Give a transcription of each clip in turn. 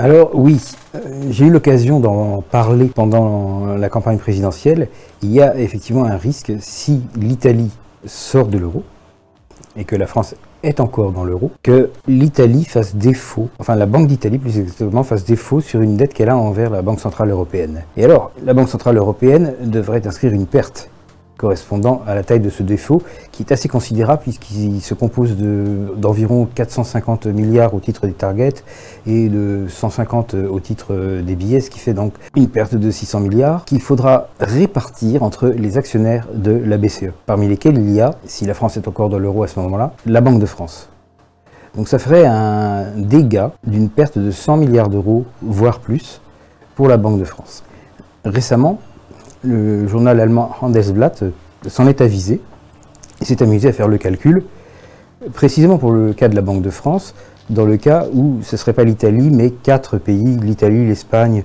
Alors oui, euh, j'ai eu l'occasion d'en parler pendant la campagne présidentielle. Il y a effectivement un risque si l'Italie sort de l'euro et que la France est encore dans l'euro, que l'Italie fasse défaut, enfin la Banque d'Italie plus exactement, fasse défaut sur une dette qu'elle a envers la Banque Centrale Européenne. Et alors, la Banque Centrale Européenne devrait inscrire une perte correspondant à la taille de ce défaut, qui est assez considérable puisqu'il se compose d'environ 450 milliards au titre des targets et de 150 au titre des billets, ce qui fait donc une perte de 600 milliards qu'il faudra répartir entre les actionnaires de la BCE, parmi lesquels il y a, si la France est encore dans l'euro à ce moment-là, la Banque de France. Donc ça ferait un dégât d'une perte de 100 milliards d'euros, voire plus, pour la Banque de France. Récemment, le journal allemand Handelsblatt s'en est avisé et s'est amusé à faire le calcul, précisément pour le cas de la Banque de France, dans le cas où ce ne serait pas l'Italie, mais quatre pays, l'Italie, l'Espagne,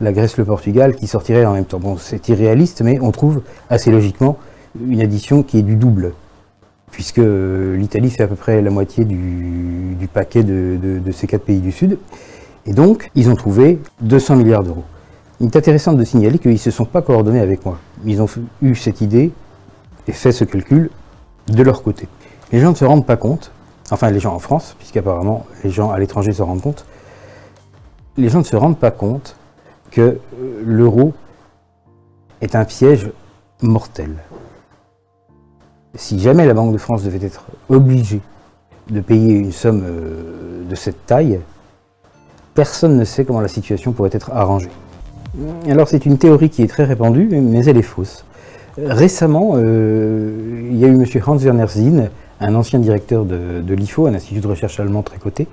la Grèce, le Portugal, qui sortiraient en même temps. Bon, c'est irréaliste, mais on trouve assez logiquement une addition qui est du double, puisque l'Italie fait à peu près la moitié du, paquet de, de ces quatre pays du Sud. Et donc, ils ont trouvé 200 milliards d'euros. Il est intéressant de signaler qu'ils ne se sont pas coordonnés avec moi. Ils ont eu cette idée et fait ce calcul de leur côté. Les gens ne se rendent pas compte, enfin les gens en France, puisqu'apparemment les gens à l'étranger se rendent compte, les gens ne se rendent pas compte que euh, l'euro est un piège mortel. Si jamais la Banque de France devait être obligée de payer une somme euh, de cette taille, personne ne sait comment la situation pourrait être arrangée. Alors c'est une théorie qui est très répandue, mais elle est fausse. Récemment, euh, il y a eu M. Hans Werner Zinn, un ancien directeur de, l'IFO, un institut de recherche allemand très coté,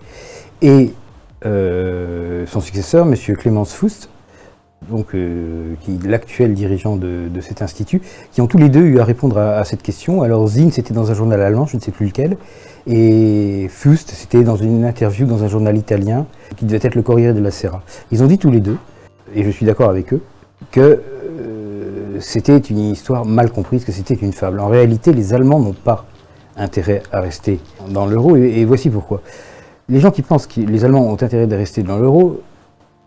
et euh, son successeur, M. Clemens Fust, euh, l'actuel dirigeant de, cet institut, qui ont tous les deux eu à répondre à, cette question. Alors Zinn, c'était dans un journal allemand, je ne sais plus lequel, et Fust, c'était dans une interview dans un journal italien, qui devait être le Corriere della Sera. Ils ont dit tous les deux et je suis d'accord avec eux, que euh, c'était une histoire mal comprise, que c'était une fable. En réalité, les Allemands n'ont pas intérêt à rester dans l'euro, et, voici pourquoi. Les gens qui pensent que les Allemands ont intérêt à rester dans l'euro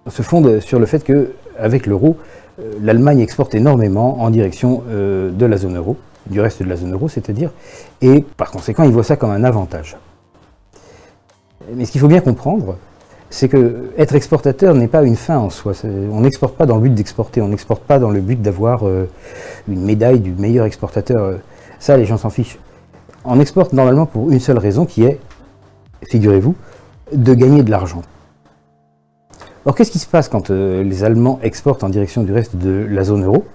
se fondent sur le fait qu'avec l'euro, euh, l'Allemagne exporte énormément en direction euh, de la zone euro, du reste de la zone euro, c'est-à-dire, et par conséquent, ils voient ça comme un avantage. Mais ce qu'il faut bien comprendre, c'est que être exportateur n'est pas une fin en soi. On n'exporte pas dans le but d'exporter, on n'exporte pas dans le but d'avoir euh, une médaille du meilleur exportateur. Ça, les gens s'en fichent. On exporte normalement pour une seule raison qui est, figurez-vous, de gagner de l'argent. Or, qu'est-ce qui se passe quand euh, les Allemands exportent en direction du reste de la zone euro?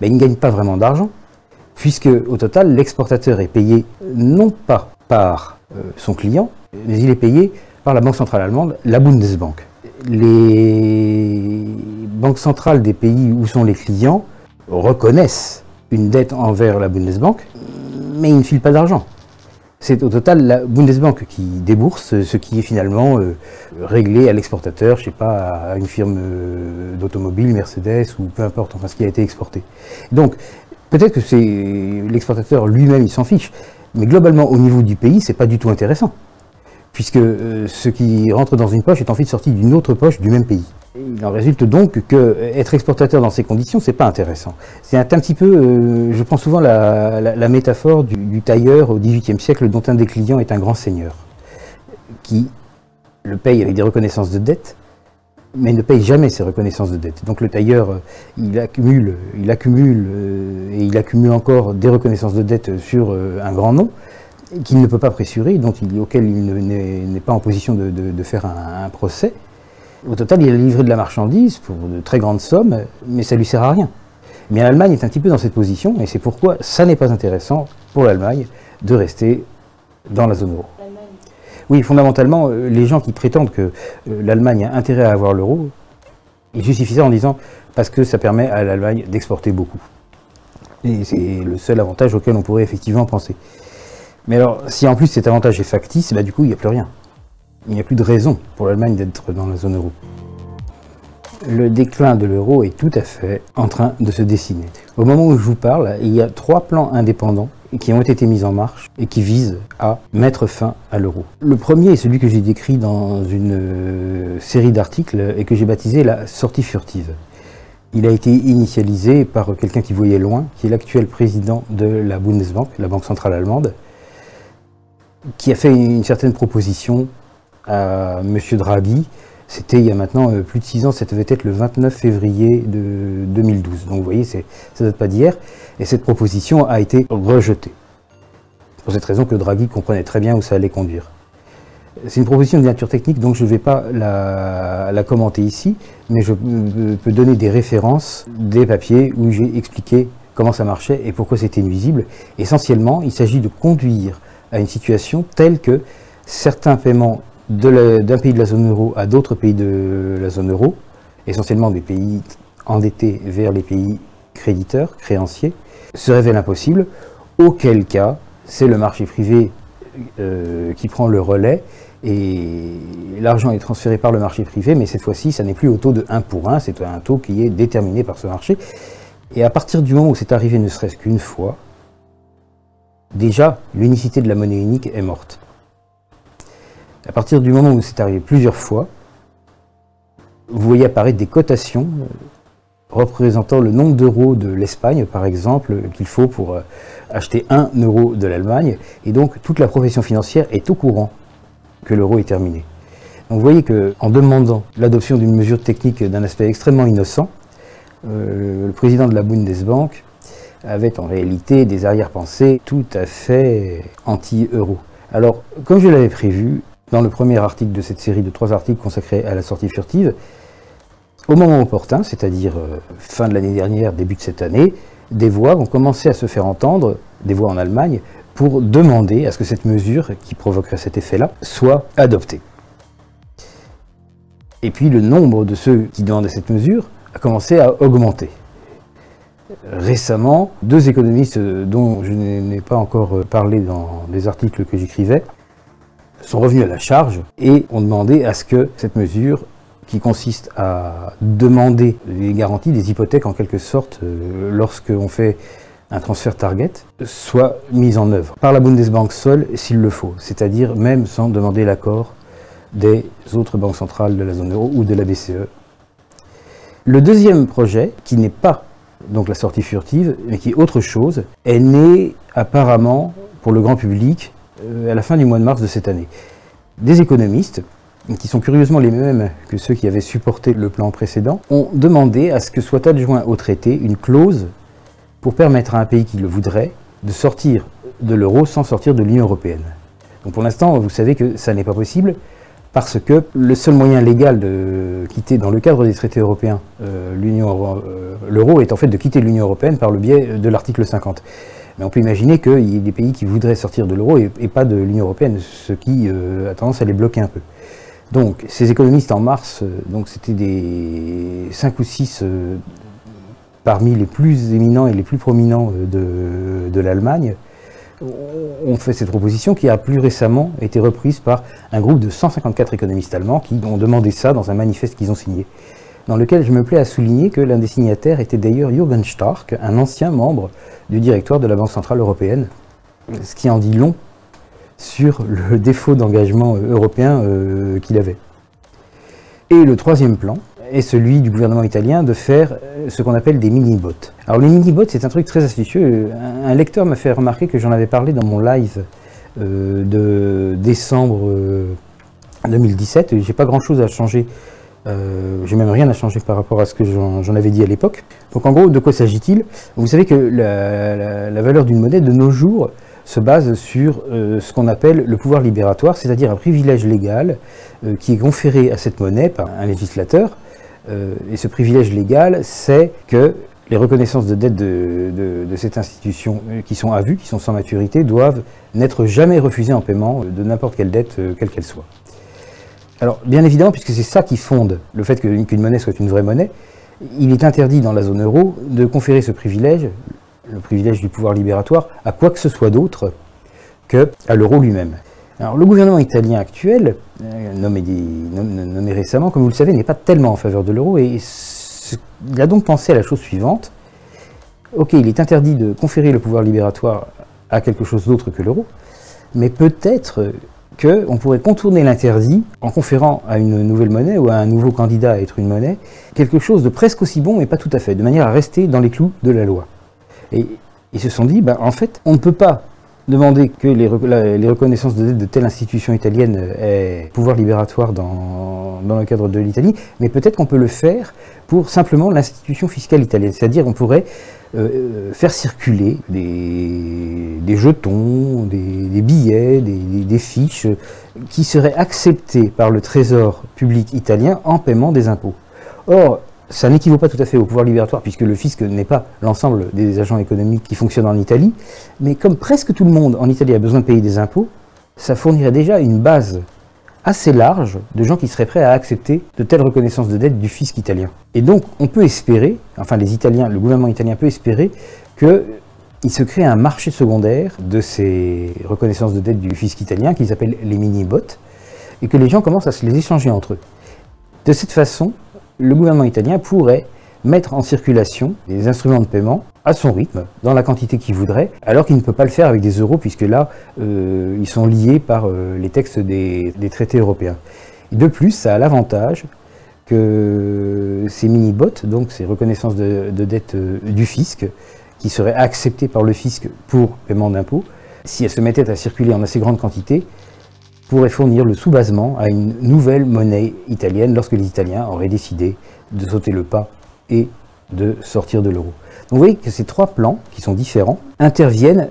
Ben, Ils ne gagnent pas vraiment d'argent, puisque au total, l'exportateur est payé non pas par euh, son client, mais il est payé la Banque centrale allemande, la Bundesbank. Les banques centrales des pays où sont les clients reconnaissent une dette envers la Bundesbank, mais ils ne filent pas d'argent. C'est au total la Bundesbank qui débourse ce qui est finalement euh, réglé à l'exportateur, je ne sais pas, à une firme euh, d'automobile, Mercedes ou peu importe, enfin ce qui a été exporté. Donc peut-être que c'est l'exportateur lui-même, il s'en fiche, mais globalement au niveau du pays, c'est pas du tout intéressant puisque euh, ce qui rentre dans une poche est en fait sorti d'une autre poche du même pays. Il en résulte donc que être exportateur dans ces conditions, c'est pas intéressant. C'est un, petit peu, euh, je prends souvent la, métaphore du, tailleur au XVIIIe siècle dont un des clients est un grand seigneur, qui le paye avec des reconnaissances de dette, mais ne paye jamais ces reconnaissances de dette. Donc le tailleur, euh, il accumule, il accumule et il accumule encore des reconnaissances de dette sur un grand nom, qu'il ne peut pas pressurer, dont il, auquel il n'est pas en position de, faire un, procès. Au total, il a livré de la marchandise pour de très grandes sommes, mais ça ne lui sert à rien. Mais l'Allemagne est un petit peu dans cette position, et c'est pourquoi ça n'est pas intéressant pour l'Allemagne de rester dans la zone euro. Oui, fondamentalement, euh, les gens qui prétendent que euh, l'Allemagne a intérêt à avoir l'euro, ils justifient ça en disant parce que ça permet à l'Allemagne d'exporter beaucoup. Et c'est le seul avantage auquel on pourrait effectivement penser. Mais alors, si en plus cet avantage est factice, bah, du coup, il n'y a plus rien. Il n'y a plus de raison pour l'Allemagne d'être dans la zone euro. Le déclin de l'euro est tout à fait en train de se dessiner. Au moment où je vous parle, il y a trois plans indépendants qui ont été mises en marche et qui visent à mettre fin à l'euro. Le premier est celui que j'ai décrit dans une euh, série d'articles et que j'ai baptisé la sortie furtive. Il a été initialisé par quelqu'un qui voyait loin, qui est l'actuel président de la Bundesbank, la banque centrale allemande, qui a fait une certaine proposition à M. Draghi. C'était il y a maintenant euh, plus de six ans, ça devait être le 29 février de 2012. Donc vous voyez, ça ne date pas d'hier. Et cette proposition a été rejetée. Pour cette raison que Draghi comprenait très bien où ça allait conduire. C'est une proposition de nature technique, donc je ne vais pas la, commenter ici, mais je peux donner des références, des papiers où j'ai expliqué comment ça marchait et pourquoi c'était nuisible. Essentiellement, il s'agit de conduire à une situation telle que certains paiements d'un pays de la zone euro à d'autres pays de la zone euro, essentiellement des pays endettés vers les pays créditeurs, créanciers, se révèle impossible, auquel cas c'est le marché privé euh, qui prend le relais et l'argent est transféré par le marché privé, mais cette fois-ci, ça n'est plus au taux de 1 pour 1, c'est un taux qui est déterminé par ce marché. Et à partir du moment où c'est arrivé ne serait-ce qu'une fois, déjà, l'unicité de la monnaie unique est morte. À partir du moment où c'est arrivé plusieurs fois, vous voyez apparaître des cotations représentant le nombre d'euros de l'Espagne, par exemple, qu'il faut pour euh, acheter un euro de l'Allemagne. Et donc, toute la profession financière est au courant que l'euro est terminé. Donc, vous voyez qu'en demandant l'adoption d'une mesure technique d'un aspect extrêmement innocent, euh, le président de la Bundesbank avait en réalité des arrière-pensées tout à fait anti-euro. Alors, comme je l'avais prévu, dans le premier article de cette série de trois articles consacrés à la sortie furtive, au moment opportun, c'est-à-dire euh, fin de l'année dernière, début de cette année, des voix ont commencé à se faire entendre, des voix en Allemagne, pour demander à ce que cette mesure, qui provoquerait cet effet-là, soit adoptée. Et puis le nombre de ceux qui demandaient cette mesure a commencé à augmenter. Récemment, deux économistes dont je n'ai pas encore parlé dans les articles que j'écrivais sont revenus à la charge et ont demandé à ce que cette mesure qui consiste à demander des garanties, des hypothèques en quelque sorte, euh, lorsqu'on fait un transfert target, soit mise en œuvre par la Bundesbank seule s'il le faut, c'est-à-dire même sans demander l'accord des autres banques centrales de la zone euro ou de la BCE. Le deuxième projet, qui n'est pas donc la sortie furtive, mais qui est autre chose, est né apparemment pour le grand public euh, à la fin du mois de mars de cette année. Des économistes qui sont curieusement les mêmes que ceux qui avaient supporté le plan précédent, ont demandé à ce que soit adjoint au traité une clause pour permettre à un pays qui le voudrait de sortir de l'euro sans sortir de l'Union européenne. Donc pour l'instant, vous savez que ça n'est pas possible parce que le seul moyen légal de quitter, dans le cadre des traités européens, euh, euh, l'euro est en fait de quitter l'Union européenne par le biais de l'article 50. Mais on peut imaginer qu'il y ait des pays qui voudraient sortir de l'euro et, pas de l'Union européenne, ce qui euh, a tendance à les bloquer un peu. Donc, ces économistes en mars, donc c'était des 5 ou 6 euh, parmi les plus éminents et les plus prominents de, l'Allemagne, ont fait cette proposition qui a plus récemment été reprise par un groupe de 154 économistes allemands qui ont demandé ça dans un manifeste qu'ils ont signé, dans lequel je me plais à souligner que l'un des signataires était d'ailleurs Jürgen Stark, un ancien membre du directoire de la Banque Centrale Européenne, ce qui en dit long sur le défaut d'engagement euh, européen euh, qu'il avait. Et le troisième plan est celui du gouvernement italien de faire euh, ce qu'on appelle des mini-bots. Alors les mini-bots, c'est un truc très astucieux. Un lecteur m'a fait remarquer que j'en avais parlé dans mon live de décembre 2017. J'ai pas grand-chose à changer. J'ai même rien à changer par rapport à ce que j'en avais dit à l'époque. Donc en gros, de quoi s'agit-il? Vous savez que la valeur d'une monnaie de nos jours se base sur euh, ce qu'on appelle le pouvoir libératoire, c'est-à-dire un privilège légal euh, qui est conféré à cette monnaie par un législateur. Euh, et ce privilège légal, c'est que les reconnaissances de dette de, de, cette institution qui sont à vue, qui sont sans maturité, doivent n'être jamais refusées en paiement de n'importe quelle dette, quelle qu'elle soit. Alors, bien évidemment, puisque c'est ça qui fonde le fait qu'une monnaie soit une vraie monnaie, il est interdit dans la zone euro de conférer ce privilège le privilège du pouvoir libératoire à quoi que ce soit d'autre qu'à l'euro lui-même. Le gouvernement italien actuel, euh, nommé, récemment, comme vous le savez, n'est pas tellement en faveur de l'euro et il a donc pensé à la chose suivante. Ok, il est interdit de conférer le pouvoir libératoire à quelque chose d'autre que l'euro, mais peut-être qu'on pourrait contourner l'interdit en conférant à une nouvelle monnaie ou à un nouveau candidat à être une monnaie quelque chose de presque aussi bon, mais pas tout à fait, de manière à rester dans les clous de la loi. Et ils se sont dit, ben, en fait, on ne peut pas demander que les, reconnaissances de dette de telle institution italienne aient pouvoir libératoire dans, le cadre de l'Italie, mais peut-être qu'on peut le faire pour simplement l'institution fiscale italienne. C'est-à-dire on pourrait euh, euh, faire circuler des, jetons, des, billets, des, des, fiches qui seraient acceptés par le trésor public italien en paiement des impôts. Or, ça n'équivaut pas tout à fait au pouvoir libératoire, puisque le fisc n'est pas l'ensemble des agents économiques qui fonctionnent en Italie, mais comme presque tout le monde en Italie a besoin de payer des impôts, ça fournirait déjà une base assez large de gens qui seraient prêts à accepter de telles reconnaissances de dette du fisc italien. Et donc on peut espérer, enfin les Italiens, le gouvernement italien peut espérer qu'il se crée un marché secondaire de ces reconnaissances de dette du fisc italien qu'ils appellent les mini-bots, et que les gens commencent à se les échanger entre eux. De cette façon, le gouvernement italien pourrait mettre en circulation des instruments de paiement à son rythme, dans la quantité qu'il voudrait, alors qu'il ne peut pas le faire avec des euros, puisque là, euh, ils sont liés par euh, les textes des, traités européens. de plus, ça a l'avantage que ces mini-bots, donc ces reconnaissances de, de dette euh, du fisc, qui seraient acceptées par le fisc pour paiement d'impôts, si elles se mettaient à circuler en assez grande quantité, pourrait fournir le sous-basement à une nouvelle monnaie italienne lorsque les Italiens auraient décidé de sauter le pas et de sortir de l'euro. Vous voyez que ces trois plans, qui sont différents, interviennent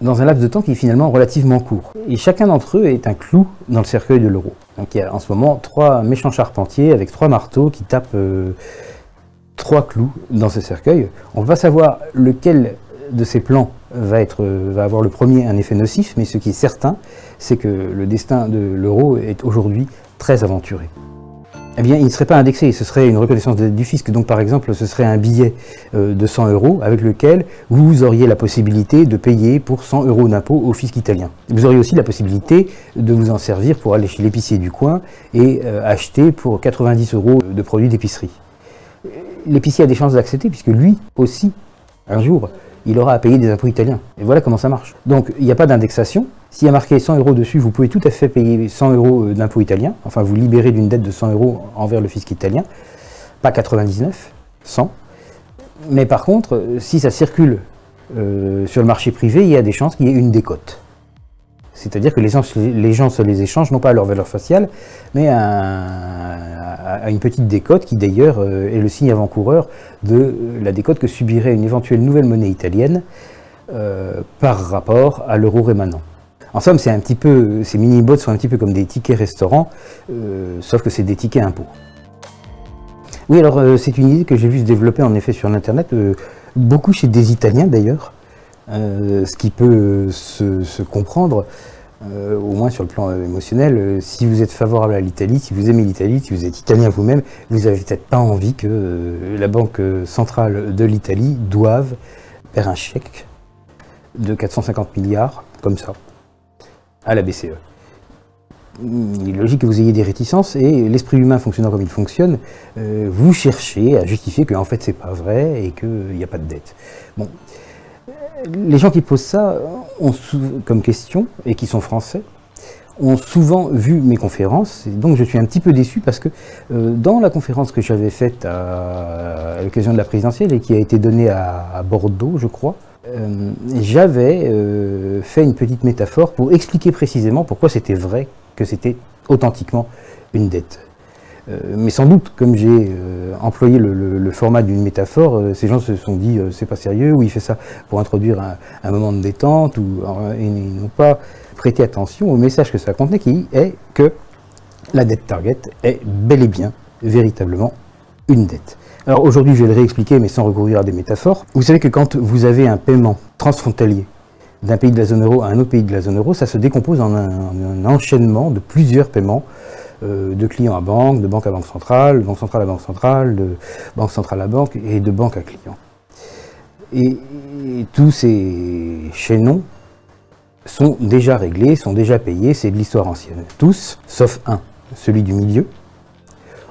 dans un laps de temps qui est finalement relativement court. Et chacun d'entre eux est un clou dans le cercueil de l'euro. Donc il y a en ce moment trois méchants charpentiers avec trois marteaux qui tapent euh, trois clous dans ce cercueil. On va savoir lequel de ces plans va, avoir le premier un effet nocif, mais ce qui est certain, c'est que le destin de l'euro est aujourd'hui très aventuré. Eh bien, il ne serait pas indexé, ce serait une reconnaissance du fisc. Donc, par exemple, ce serait un billet euh, de 100 euros avec lequel vous auriez la possibilité de payer pour 100 euros d'impôt au fisc italien. Vous auriez aussi la possibilité de vous en servir pour aller chez l'épicier du coin et euh, acheter pour 90 euros de produits d'épicerie. L'épicier a des chances d'accepter puisque lui aussi, un jour, il aura à payer des impôts italiens. Et voilà comment ça marche. Donc il n'y a pas d'indexation. S'il y a marqué 100 euros dessus, vous pouvez tout à fait payer 100 euros euh, d'impôts italiens. Enfin, vous libérez d'une dette de 100 euros envers le fisc italien. Pas 99, 100. Mais par contre, euh, si ça circule euh, sur le marché privé, il y a des chances qu'il y ait une décote. C'est-à-dire que les gens, se les échangent, non pas à leur valeur faciale, mais à, une petite décote qui d'ailleurs euh, est le signe avant-coureur de euh, la décote que subirait une éventuelle nouvelle monnaie italienne euh, par rapport à l'euro rémanent. En somme, c'est un petit peu, ces mini-bots sont un petit peu comme des tickets restaurants, sauf que c'est des tickets impôts. Oui, alors c'est une idée que j'ai vu se développer en effet sur l'Internet, beaucoup chez des Italiens d'ailleurs, ce qui peut se, comprendre, euh, au moins sur le plan émotionnel. Euh, si vous êtes favorable à l'Italie, si vous aimez l'Italie, si vous êtes italien vous-même, vous n'avez peut-être pas envie que la Banque centrale de l'Italie doive faire un chèque de 450 milliards, comme ça, à la BCE. Il est logique que vous ayez des réticences et l'esprit humain fonctionnant comme il fonctionne, vous cherchez à justifier qu'en fait c'est pas vrai et qu'il n'y a pas de dette. Bon, les gens qui posent ça ont comme question, et qui sont français, ont souvent vu mes conférences, et donc je suis un petit peu déçu parce que euh, dans la conférence que j'avais faite à, l'occasion de la présidentielle et qui a été donnée à, Bordeaux, je crois, euh, j'avais euh, fait une petite métaphore pour expliquer précisément pourquoi c'était vrai que c'était authentiquement une dette. Euh, mais sans doute, comme j'ai euh, employé le, format d'une métaphore, euh, ces gens se sont dit c'est pas sérieux, ou il fait ça pour introduire un, moment de détente, ou ils n'ont pas prêté attention au message que ça contenait, qui est que la dette target est bel et bien, véritablement, une dette. Alors aujourd'hui, je vais le réexpliquer, mais sans recourir à des métaphores. Vous savez que quand vous avez un paiement transfrontalier d'un pays de la zone euro à un autre pays de la zone euro, ça se décompose en un enchaînement de plusieurs paiements de client à banque, de banque à banque centrale, de banque centrale à banque centrale, de banque centrale à banque et de banque à client. Et, tous ces chaînons sont déjà réglés, sont déjà payés, c'est de l'histoire ancienne. Tous, sauf un, celui du milieu.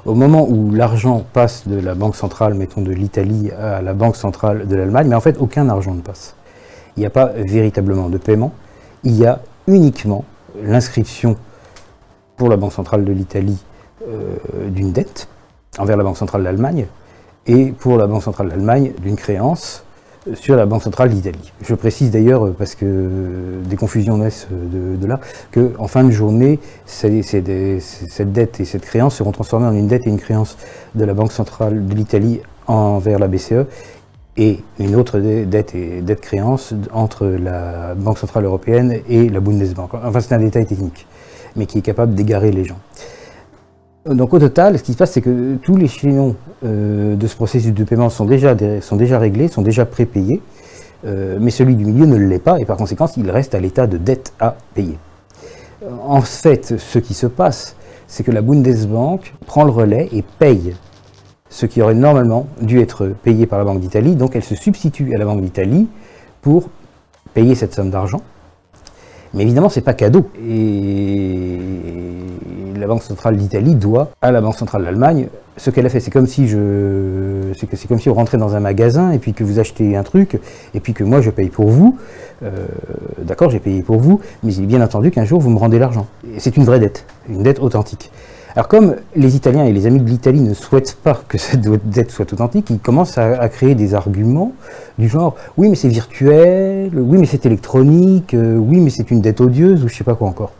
Au moment où l'argent passe de la banque centrale, mettons de l'Italie, à la banque centrale de l'Allemagne, mais en fait aucun argent ne passe. il n'y a pas véritablement de paiement, il y a uniquement l'inscription pour la Banque centrale de l'Italie euh, d'une dette envers la Banque centrale d'Allemagne et pour la Banque centrale d'Allemagne d'une créance sur la Banque centrale d'Italie. Je précise d'ailleurs, parce que des confusions naissent de, là, qu'en fin de journée, cette dette et cette créance seront transformées en une dette et une créance de la Banque centrale de l'Italie envers la BCE et une autre dette et dette créance entre la Banque centrale européenne et la Bundesbank. Enfin, c'est un détail technique, mais qui est capable d'égarer les gens. Donc au total, ce qui se passe, c'est que tous les chaînons euh, de ce processus de paiement sont déjà, réglés, sont déjà prépayés, euh, mais celui du milieu ne l'est pas, et par conséquent, il reste à l'état de dette à payer. En fait, ce qui se passe, c'est que la Bundesbank prend le relais et paye ce qui aurait normalement dû être payé par la Banque d'Italie, donc elle se substitue à la Banque d'Italie pour payer cette somme d'argent. Mais évidemment, ce n'est pas cadeau. Et la Banque centrale d'Italie doit à la Banque centrale d'Allemagne ce qu'elle a fait. C'est comme si je, comme si vous rentrez dans un magasin et puis que vous achetez un truc et puis que moi je paye pour vous. Euh, d'accord, j'ai payé pour vous, mais bien entendu qu'un jour vous me rendez l'argent. C'est une vraie dette, une dette authentique. Alors comme les Italiens et les amis de l'Italie ne souhaitent pas que cette dette soit authentique, ils commencent à, créer des arguments du genre oui mais c'est virtuel, oui mais c'est électronique, euh, oui mais c'est une dette odieuse ou je sais pas quoi encore.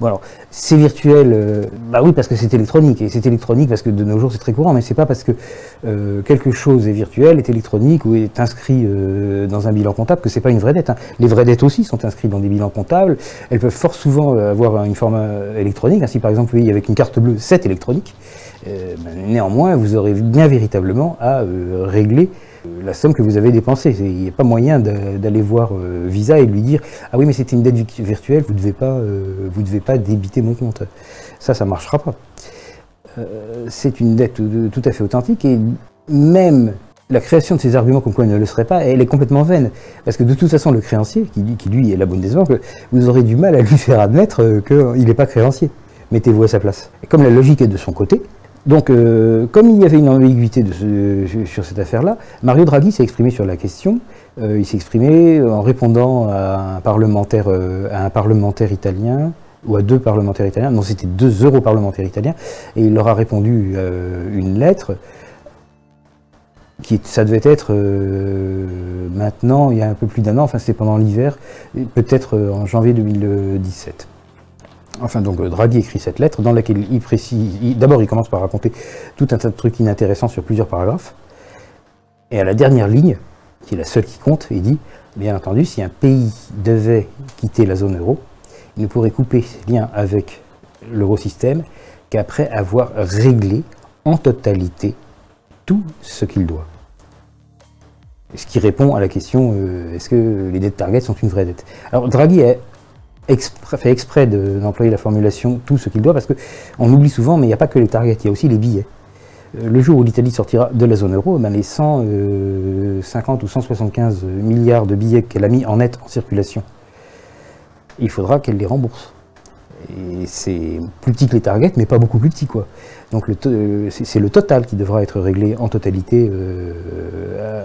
Bon alors, c'est virtuel, euh, bah oui parce que c'est électronique, et c'est électronique parce que de nos jours c'est très courant, mais c'est pas parce que euh, quelque chose est virtuel, est électronique ou est inscrit euh, dans un bilan comptable que c'est pas une vraie dette. Hein. Les vraies dettes aussi sont inscrites dans des bilans comptables, elles peuvent fort souvent avoir une forme électronique, ainsi par exemple, vous voyez, avec une carte bleue, c'est électronique, néanmoins vous aurez bien véritablement à régler la somme que vous avez dépensée. Il n'y a pas moyen d'aller voir euh, Visa et lui dire Ah oui, mais c'était une dette virtuelle, vous ne devez, pas, euh, devez pas débiter mon compte. Ça, ça ne marchera pas. Euh, c'est une dette tout à fait authentique et même la création de ces arguments comme quoi elle ne le serait pas, elle est complètement vaine. Parce que de toute façon, le créancier, qui, lui est la banques, vous aurez du mal à lui faire admettre qu'il n'est pas créancier. Mettez-vous à sa place. Et comme la logique est de son côté, donc, euh, comme il y avait une ambiguïté sur cette affaire-là, Mario Draghi s'est exprimé sur la question. Euh, il s'est exprimé en répondant à un parlementaire, euh, à un parlementaire italien, ou à deux parlementaires italiens, non, c'était deux europarlementaires italiens, et il leur a répondu une lettre qui, ça devait être maintenant, il y a un peu plus d'un an, enfin c'était pendant l'hiver, peut-être en janvier 2017. Enfin, donc Draghi écrit cette lettre dans laquelle il précise. D'abord, il commence par raconter tout un tas de trucs inintéressants sur plusieurs paragraphes. Et à la dernière ligne, qui est la seule qui compte, il dit Bien entendu, si un pays devait quitter la zone euro, il ne pourrait couper ses liens avec l'eurosystème qu'après avoir réglé en totalité tout ce qu'il doit. Ce qui répond à la question euh, est-ce que les dettes target sont une vraie dette? Alors Draghi fait exprès d'employer la formulation tout ce qu'il doit, parce qu'on oublie souvent, mais il n'y a pas que les targets, il y a aussi les billets. Euh, le jour où l'Italie sortira de la zone euro, ben les 150 euh, ou 175 milliards de billets qu'elle a mis en net en circulation, il faudra qu'elle les rembourse. Et c'est plus petit que les targets, mais pas beaucoup plus petit. Quoi. Donc euh, c'est le total qui devra être réglé en totalité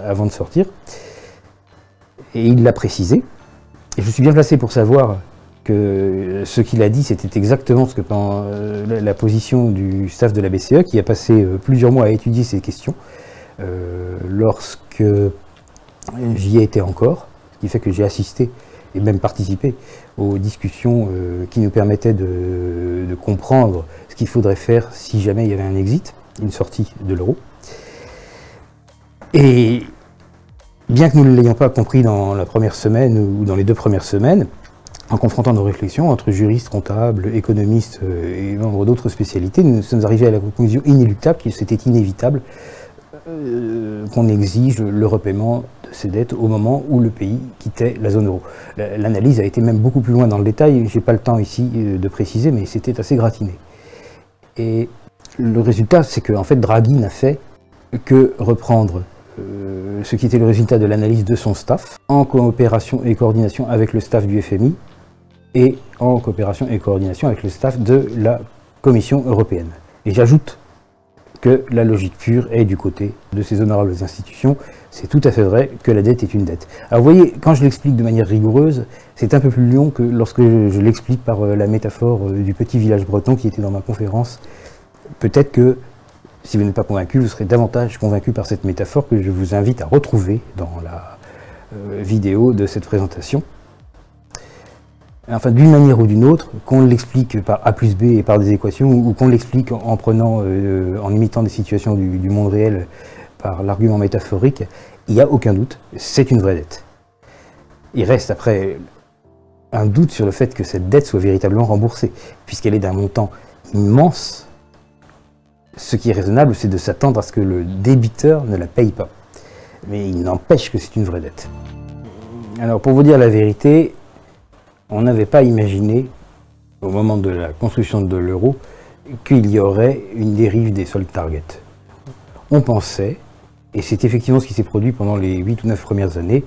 avant de sortir. Et il l'a précisé. Et je suis bien placé pour savoir que ce qu'il a dit, c'était exactement ce que euh, la position du staff de la BCE, qui a passé euh, plusieurs mois à étudier ces questions, euh, lorsque j'y ai été encore, ce qui fait que j'ai assisté et même participé aux discussions qui nous permettaient de, de comprendre ce qu'il faudrait faire si jamais il y avait un exit, une sortie de l'euro. Et bien que nous ne l'ayons pas compris dans la première semaine ou dans les deux premières semaines, en confrontant nos réflexions entre juristes, comptables, économistes euh, et membres d'autres spécialités, nous sommes arrivés à la conclusion inéluctable que c'était inévitable euh, qu'on exige le repaiement de ces dettes au moment où le pays quittait la zone euro. L'analyse a été même beaucoup plus loin dans le détail, je n'ai pas le temps ici euh, de préciser, mais c'était assez gratiné. Et le résultat, c'est qu'en en fait, Draghi n'a fait que reprendre ce qui était le résultat de l'analyse de son staff, en coopération et coordination avec le staff du FMI, et en coopération et coordination avec le staff de la Commission européenne. Et j'ajoute que la logique pure est du côté de ces honorables institutions. C'est tout à fait vrai que la dette est une dette. Alors vous voyez, quand je l'explique de manière rigoureuse, c'est un peu plus long que lorsque je, l'explique par euh, la métaphore euh, du petit village breton qui était dans ma conférence. Peut-être que si vous n'êtes pas convaincu, vous serez davantage convaincu par cette métaphore que je vous invite à retrouver dans la euh, vidéo de cette présentation enfin d'une manière ou d'une autre, qu'on l'explique par A plus B et par des équations, ou qu'on l'explique en prenant, euh, en imitant des situations du, monde réel par l'argument métaphorique, il n'y a aucun doute, c'est une vraie dette. Il reste après un doute sur le fait que cette dette soit véritablement remboursée, puisqu'elle est d'un montant immense. Ce qui est raisonnable, c'est de s'attendre à ce que le débiteur ne la paye pas. Mais il n'empêche que c'est une vraie dette. Alors pour vous dire la vérité, on n'avait pas imaginé, au moment de la construction de l'euro, qu'il y aurait une dérive des soldes target. On pensait, et c'est effectivement ce qui s'est produit pendant les 8 ou 9 premières années,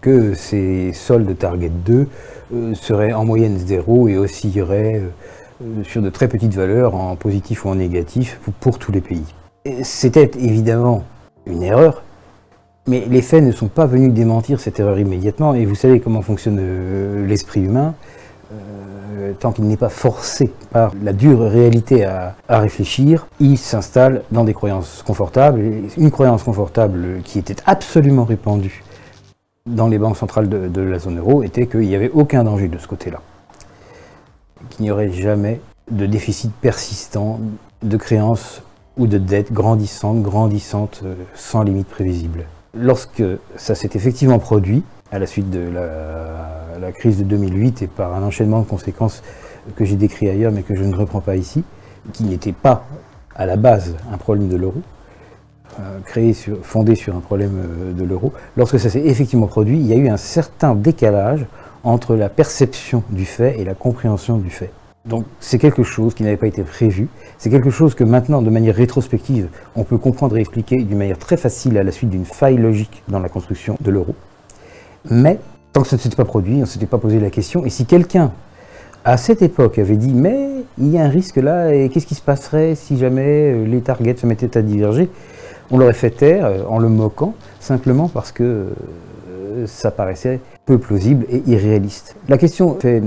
que ces soldes target 2 euh, seraient en moyenne zéro et oscilleraient euh, sur de très petites valeurs en positif ou en négatif pour tous les pays. C'était évidemment une erreur, mais les faits ne sont pas venus démentir cette erreur immédiatement, et vous savez comment fonctionne euh, l'esprit humain. Euh, tant qu'il n'est pas forcé par la dure réalité à, réfléchir, il s'installe dans des croyances confortables. une croyance confortable qui était absolument répandue dans les banques centrales de, de la zone euro était qu'il n'y avait aucun danger de ce côté-là. Qu'il n'y aurait jamais de déficit persistant, de créances ou de dettes grandissantes, grandissantes, euh, sans limite prévisible. Lorsque ça s'est effectivement produit, à la suite de la, crise de 2008 et par un enchaînement de conséquences que j'ai décrit ailleurs mais que je ne reprends pas ici, qui n'était pas à la base un problème de l'euro, euh, créé fondé sur un problème euh, de l'euro, lorsque ça s'est effectivement produit, il y a eu un certain décalage entre la perception du fait et la compréhension du fait. Donc c'est quelque chose qui n'avait pas été prévu, c'est quelque chose que maintenant, de manière rétrospective, on peut comprendre et expliquer d'une manière très facile à la suite d'une faille logique dans la construction de l'euro. Mais tant que ça ne s'était pas produit, on ne s'était pas posé la question, et si quelqu'un à cette époque avait dit mais il y a un risque là, et qu'est-ce qui se passerait si jamais euh, les targets se mettaient à diverger? On l'aurait fait taire euh, en le moquant, simplement parce que euh, ça paraissait peu plausible et irréaliste. La question fait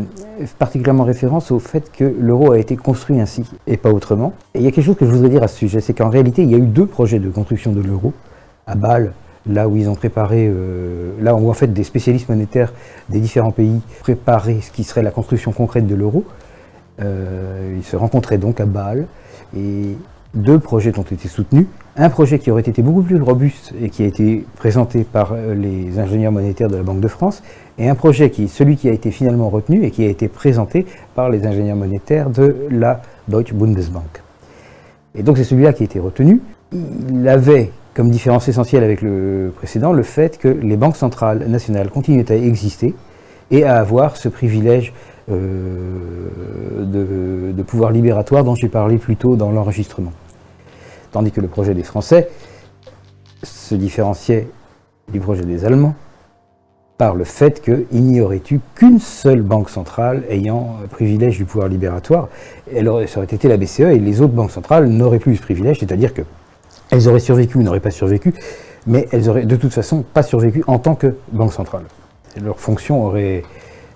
particulièrement référence au fait que l'euro a été construit ainsi et pas autrement. Et il y a quelque chose que je voudrais dire à ce sujet, c'est qu'en réalité, il y a eu deux projets de construction de l'euro à Bâle, là où ils ont préparé, euh, là où en fait des spécialistes monétaires des différents pays préparaient ce qui serait la construction concrète de l'euro. Euh, ils se rencontraient donc à Bâle et deux projets ont été soutenus. Un projet qui aurait été beaucoup plus robuste et qui a été présenté par euh, les ingénieurs monétaires de la Banque de France, et un projet qui est celui qui a été finalement retenu et qui a été présenté par les ingénieurs monétaires de la Deutsche Bundesbank. Et donc c'est celui-là qui a été retenu. Il avait comme différence essentielle avec le précédent le fait que les banques centrales nationales continuaient à exister et à avoir ce privilège euh, de, de pouvoir libératoire dont j'ai parlé plus tôt dans l'enregistrement tandis que le projet des Français se différenciait du projet des Allemands par le fait qu'il n'y aurait eu qu'une seule banque centrale ayant privilège du pouvoir libératoire. Elle aurait, ça aurait été la BCE et les autres banques centrales n'auraient plus ce privilège, c'est-à-dire qu'elles auraient survécu ou n'auraient pas survécu, mais elles auraient de toute façon pas survécu en tant que banque centrale. leur fonction aurait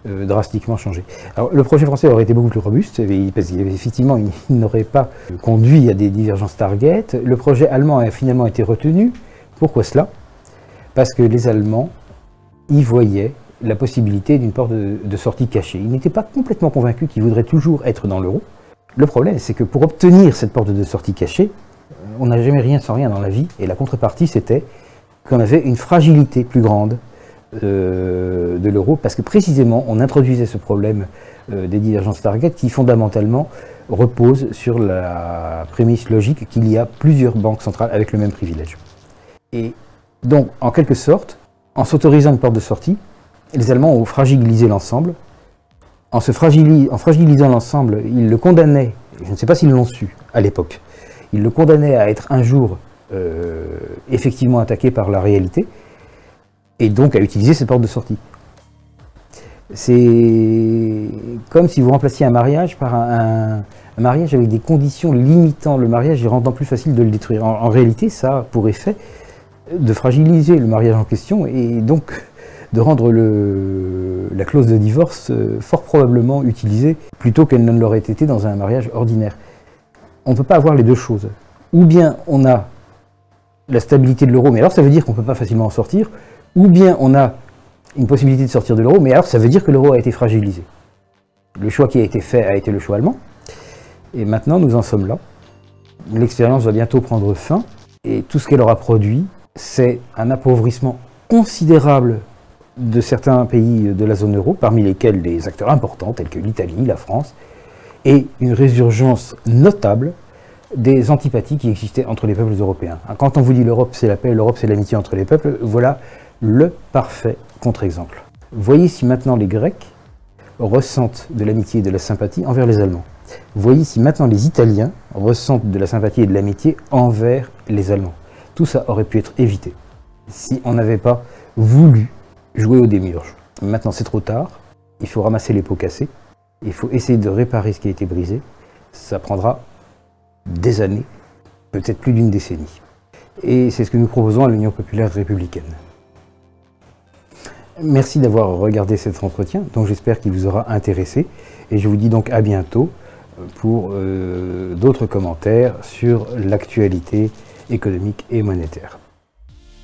euh, drastiquement changé. Alors, le projet français aurait été beaucoup plus robuste, parce qu'effectivement, il, n'aurait pas conduit à des divergences target. Le projet allemand a finalement été retenu. Pourquoi cela? Parce que les Allemands y voyaient la possibilité d'une porte de, sortie cachée. Ils n'étaient pas complètement convaincus qu'ils voudraient toujours être dans l'euro. Le problème, c'est que pour obtenir cette porte de sortie cachée, on n'a jamais rien sans rien dans la vie, et la contrepartie, c'était qu'on avait une fragilité plus grande de l'euro, parce que précisément, on introduisait ce problème euh, des divergences target qui fondamentalement repose sur la prémisse logique qu'il y a plusieurs banques centrales avec le même privilège. Et donc, en quelque sorte, en s'autorisant une porte de sortie, les Allemands ont fragilisé l'ensemble. En, se fragilisant l'ensemble, ils le condamnaient, je ne sais pas s'ils l'ont su à l'époque, ils le condamnaient à être un jour euh, effectivement attaqué par la réalité, et donc à utiliser cette porte de sortie. C'est comme si vous remplaciez un mariage par un, mariage avec des conditions limitant le mariage et rendant plus facile de le détruire. En, réalité, ça a pour effet de fragiliser le mariage en question et donc de rendre la clause de divorce euh, fort probablement utilisée plutôt qu'elle ne l'aurait été dans un mariage ordinaire. On ne peut pas avoir les deux choses. Ou bien on a la stabilité de l'euro, mais alors ça veut dire qu'on ne peut pas facilement en sortir, ou bien on a une possibilité de sortir de l'euro, mais alors ça veut dire que l'euro a été fragilisé. Le choix qui a été fait a été le choix allemand, et maintenant nous en sommes là. L'expérience va bientôt prendre fin, et tout ce qu'elle aura produit, c'est un appauvrissement considérable de certains pays de la zone euro, parmi lesquels des acteurs importants tels que l'Italie, la France, et une résurgence notable des antipathies qui existaient entre les peuples européens. Quand on vous dit l'Europe c'est la paix, l'Europe c'est l'amitié entre les peuples, voilà le parfait contre-exemple. Voyez si maintenant les Grecs ressentent de l'amitié et de la sympathie envers les Allemands. Voyez si maintenant les Italiens ressentent de la sympathie et de l'amitié envers les Allemands. Tout ça aurait pu être évité si on n'avait pas voulu jouer au démiurge. Maintenant c'est trop tard, il faut ramasser les pots cassés, il faut essayer de réparer ce qui a été brisé. Ça prendra des années, peut-être plus d'une décennie. Et c'est ce que nous proposons à l'Union populaire républicaine. Merci d'avoir regardé cet entretien, donc j'espère qu'il vous aura intéressé. Et je vous dis donc à bientôt pour euh, d'autres commentaires sur l'actualité économique et monétaire.